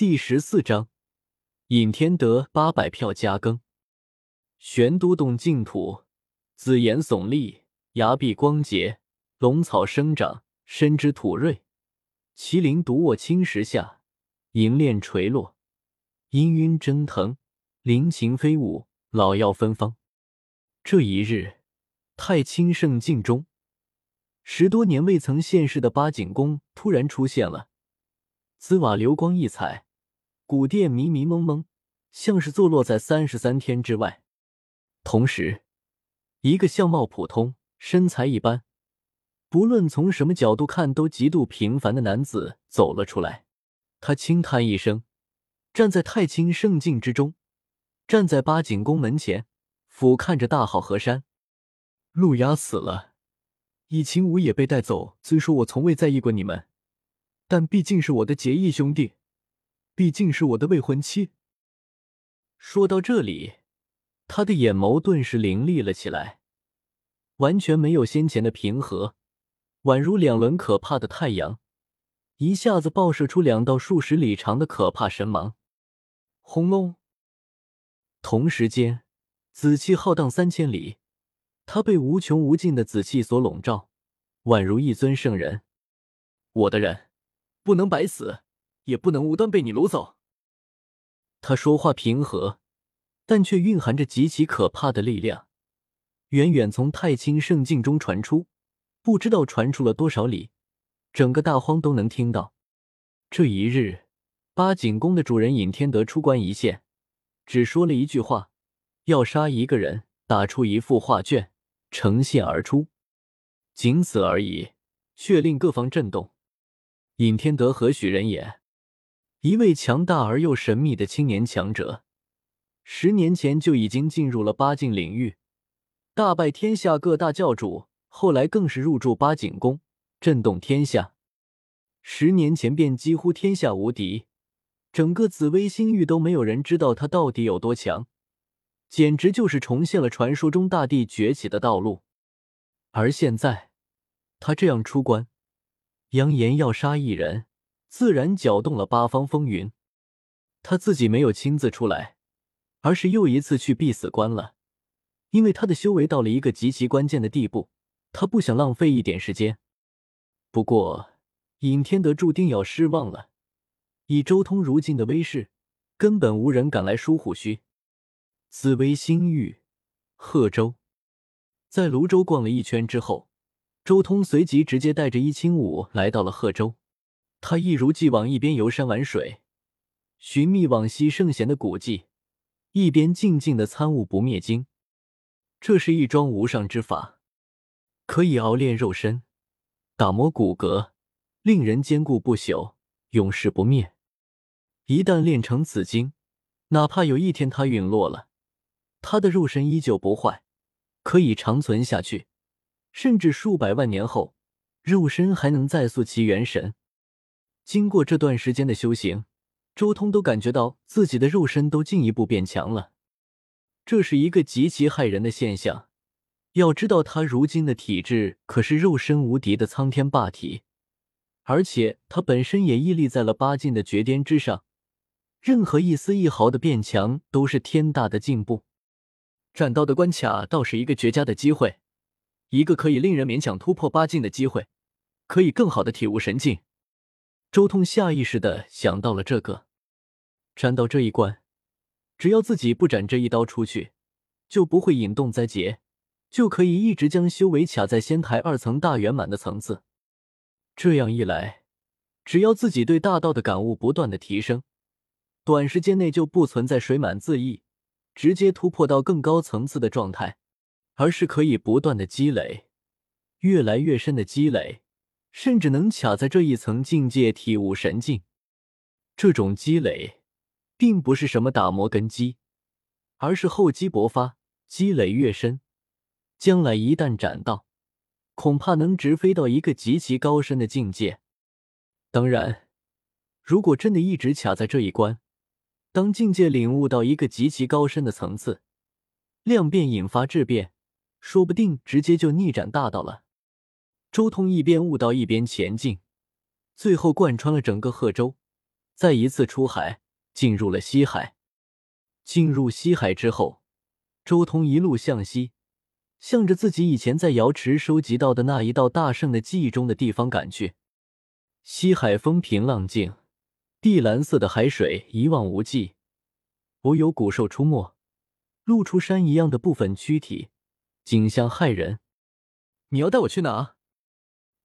第十四章，尹天德八百票加更。玄都洞净土，紫岩耸立，崖壁光洁，龙草生长，深枝吐锐，麒麟独卧青石下，银链垂落，氤氲蒸腾，灵禽飞舞，老药芬芳。这一日，太清圣境中，十多年未曾现世的八景宫突然出现了，紫瓦流光溢彩。古殿迷迷蒙蒙，像是坐落在三十三天之外。同时，一个相貌普通、身材一般，不论从什么角度看都极度平凡的男子走了出来。他轻叹一声，站在太清圣境之中，站在八景宫门前，俯瞰着大好河山。陆雅死了，易清武也被带走。虽说我从未在意过你们，但毕竟是我的结义兄弟。毕竟是我的未婚妻。说到这里，他的眼眸顿时凌厉了起来，完全没有先前的平和，宛如两轮可怕的太阳，一下子爆射出两道数十里长的可怕神芒。轰隆！同时间，紫气浩荡三千里，他被无穷无尽的紫气所笼罩，宛如一尊圣人。我的人不能白死。也不能无端被你掳走。他说话平和，但却蕴含着极其可怕的力量，远远从太清圣境中传出，不知道传出了多少里，整个大荒都能听到。这一日，八景宫的主人尹天德出关一线，只说了一句话：要杀一个人，打出一幅画卷，呈现而出，仅此而已，却令各方震动。尹天德何许人也？一位强大而又神秘的青年强者，十年前就已经进入了八境领域，大败天下各大教主，后来更是入驻八景宫，震动天下。十年前便几乎天下无敌，整个紫薇星域都没有人知道他到底有多强，简直就是重现了传说中大帝崛起的道路。而现在，他这样出关，扬言要杀一人。自然搅动了八方风云。他自己没有亲自出来，而是又一次去必死关了。因为他的修为到了一个极其关键的地步，他不想浪费一点时间。不过，尹天德注定要失望了。以周通如今的威势，根本无人敢来疏虎须。紫薇星域，贺州，在泸州逛了一圈之后，周通随即直接带着一清武来到了贺州。他一如既往，一边游山玩水，寻觅往昔圣贤的古迹，一边静静的参悟不灭经。这是一桩无上之法，可以熬炼肉身，打磨骨骼，令人坚固不朽，永世不灭。一旦炼成此经，哪怕有一天他陨落了，他的肉身依旧不坏，可以长存下去，甚至数百万年后，肉身还能再塑其元神。经过这段时间的修行，周通都感觉到自己的肉身都进一步变强了。这是一个极其骇人的现象。要知道，他如今的体质可是肉身无敌的苍天霸体，而且他本身也屹立在了八境的绝巅之上。任何一丝一毫的变强都是天大的进步。斩道的关卡倒是一个绝佳的机会，一个可以令人勉强突破八境的机会，可以更好的体悟神境。周通下意识的想到了这个，斩到这一关，只要自己不斩这一刀出去，就不会引动灾劫，就可以一直将修为卡在仙台二层大圆满的层次。这样一来，只要自己对大道的感悟不断的提升，短时间内就不存在水满自溢，直接突破到更高层次的状态，而是可以不断的积累，越来越深的积累。甚至能卡在这一层境界体悟神境，这种积累并不是什么打磨根基，而是厚积薄发，积累越深，将来一旦斩到，恐怕能直飞到一个极其高深的境界。当然，如果真的一直卡在这一关，当境界领悟到一个极其高深的层次，量变引发质变，说不定直接就逆斩大道了。周通一边悟道一边前进，最后贯穿了整个贺州，再一次出海，进入了西海。进入西海之后，周通一路向西，向着自己以前在瑶池收集到的那一道大圣的记忆中的地方赶去。西海风平浪静，碧蓝色的海水一望无际，偶有古兽出没，露出山一样的部分躯体，景象骇人。你要带我去哪？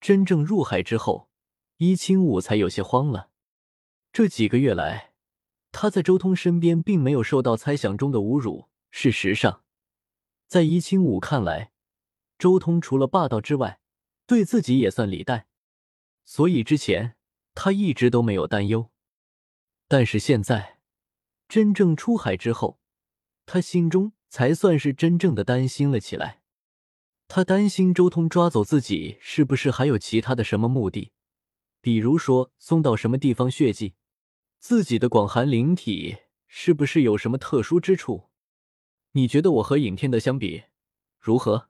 真正入海之后，伊清武才有些慌了。这几个月来，他在周通身边并没有受到猜想中的侮辱。事实上，在伊清武看来，周通除了霸道之外，对自己也算礼待。所以之前他一直都没有担忧，但是现在真正出海之后，他心中才算是真正的担心了起来。他担心周通抓走自己是不是还有其他的什么目的，比如说送到什么地方血祭，自己的广寒灵体是不是有什么特殊之处？你觉得我和尹天德相比如何？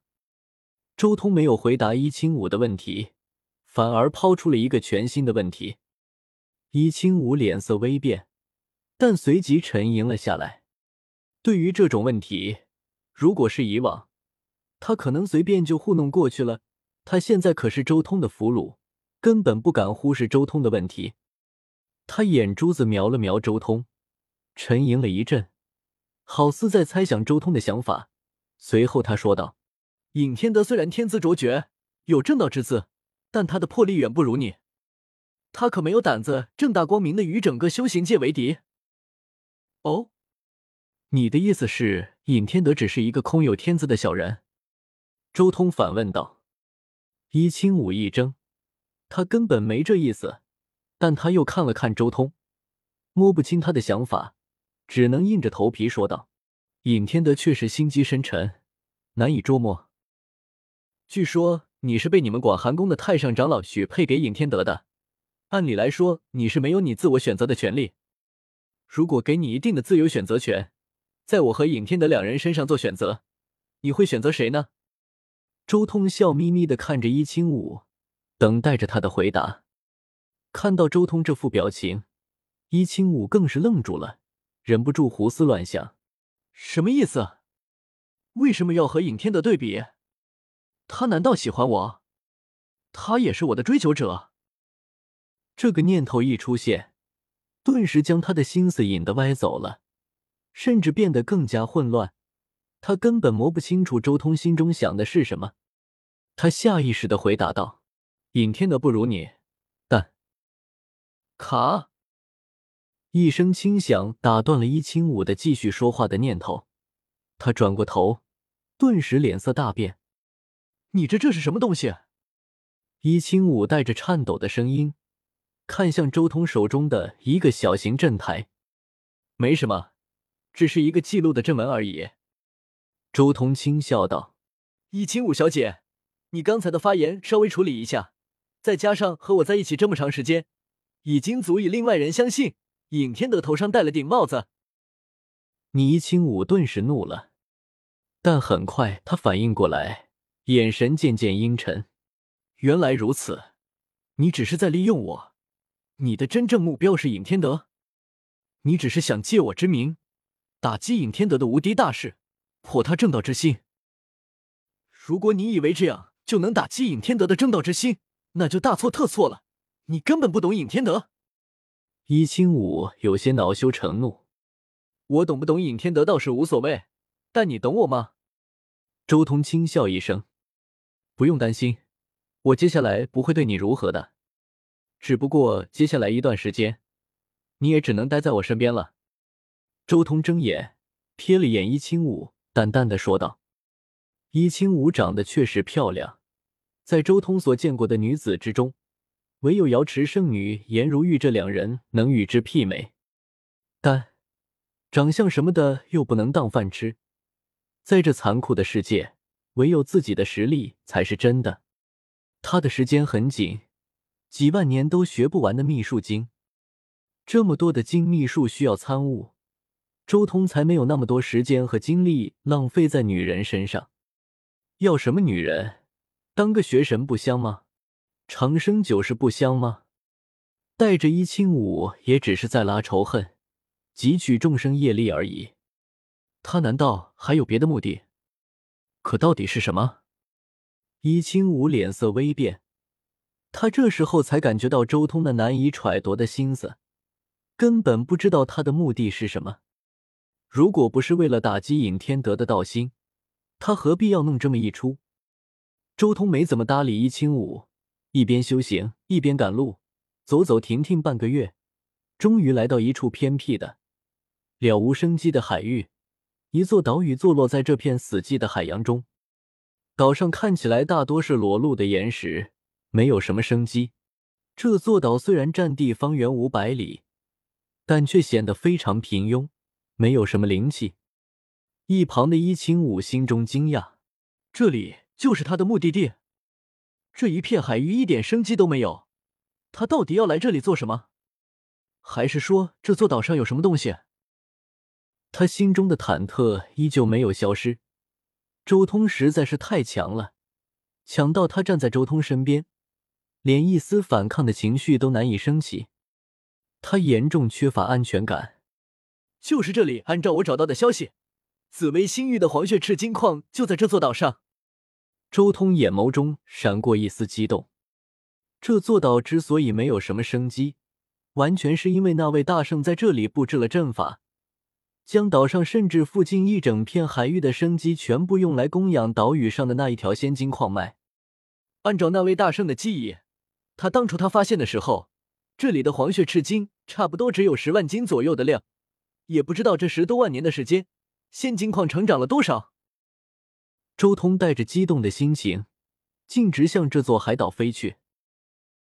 周通没有回答伊清武的问题。反而抛出了一个全新的问题，伊清武脸色微变，但随即沉吟了下来。对于这种问题，如果是以往，他可能随便就糊弄过去了。他现在可是周通的俘虏，根本不敢忽视周通的问题。他眼珠子瞄了瞄周通，沉吟了一阵，好似在猜想周通的想法。随后他说道：“尹天德虽然天资卓绝，有正道之姿。”但他的魄力远不如你，他可没有胆子正大光明的与整个修行界为敌。哦，你的意思是尹天德只是一个空有天资的小人？周通反问道。伊清武一怔，他根本没这意思，但他又看了看周通，摸不清他的想法，只能硬着头皮说道：“尹天德确实心机深沉，难以捉摸。据说。”你是被你们广寒宫的太上长老许配给尹天德的，按理来说你是没有你自我选择的权利。如果给你一定的自由选择权，在我和尹天德两人身上做选择，你会选择谁呢？周通笑眯眯的看着伊清武，等待着他的回答。看到周通这副表情，伊清武更是愣住了，忍不住胡思乱想：什么意思？为什么要和尹天的对比？他难道喜欢我？他也是我的追求者。这个念头一出现，顿时将他的心思引得歪走了，甚至变得更加混乱。他根本摸不清楚周通心中想的是什么。他下意识的回答道：“尹天的不如你，但……”卡！一声轻响打断了伊清武的继续说话的念头。他转过头，顿时脸色大变。你这这是什么东西？伊清武带着颤抖的声音看向周通手中的一个小型阵台。没什么，只是一个记录的阵文而已。周通轻笑道：“易清武小姐，你刚才的发言稍微处理一下，再加上和我在一起这么长时间，已经足以令外人相信尹天德头上戴了顶帽子。”你伊清武顿时怒了，但很快他反应过来。眼神渐渐阴沉。原来如此，你只是在利用我。你的真正目标是尹天德，你只是想借我之名打击尹天德的无敌大势，破他正道之心。如果你以为这样就能打击尹天德的正道之心，那就大错特错了。你根本不懂尹天德。伊清武有些恼羞成怒。我懂不懂尹天德倒是无所谓，但你懂我吗？周通轻笑一声。不用担心，我接下来不会对你如何的。只不过接下来一段时间，你也只能待在我身边了。周通睁眼瞥了眼伊清武，淡淡的说道：“伊清武长得确实漂亮，在周通所见过的女子之中，唯有瑶池圣女颜如玉这两人能与之媲美。但长相什么的又不能当饭吃，在这残酷的世界。”唯有自己的实力才是真的。他的时间很紧，几万年都学不完的秘术经，这么多的精秘术需要参悟，周通才没有那么多时间和精力浪费在女人身上。要什么女人？当个学神不香吗？长生久世不香吗？带着一清武也只是在拉仇恨，汲取众生业力而已。他难道还有别的目的？可到底是什么？一清武脸色微变，他这时候才感觉到周通那难以揣度的心思，根本不知道他的目的是什么。如果不是为了打击尹天德的道心，他何必要弄这么一出？周通没怎么搭理一清武，一边修行一边赶路，走走停停半个月，终于来到一处偏僻的、了无生机的海域。一座岛屿坐落在这片死寂的海洋中，岛上看起来大多是裸露的岩石，没有什么生机。这座岛虽然占地方圆五百里，但却显得非常平庸，没有什么灵气。一旁的伊清武心中惊讶：这里就是他的目的地？这一片海域一点生机都没有，他到底要来这里做什么？还是说这座岛上有什么东西？他心中的忐忑依旧没有消失。周通实在是太强了，强到他站在周通身边，连一丝反抗的情绪都难以升起。他严重缺乏安全感。就是这里，按照我找到的消息，紫薇星域的黄血赤金矿就在这座岛上。周通眼眸中闪过一丝激动。这座岛之所以没有什么生机，完全是因为那位大圣在这里布置了阵法。将岛上甚至附近一整片海域的生机全部用来供养岛屿上的那一条仙金矿脉。按照那位大圣的记忆，他当初他发现的时候，这里的黄血赤金差不多只有十万斤左右的量，也不知道这十多万年的时间，现金矿成长了多少。周通带着激动的心情，径直向这座海岛飞去。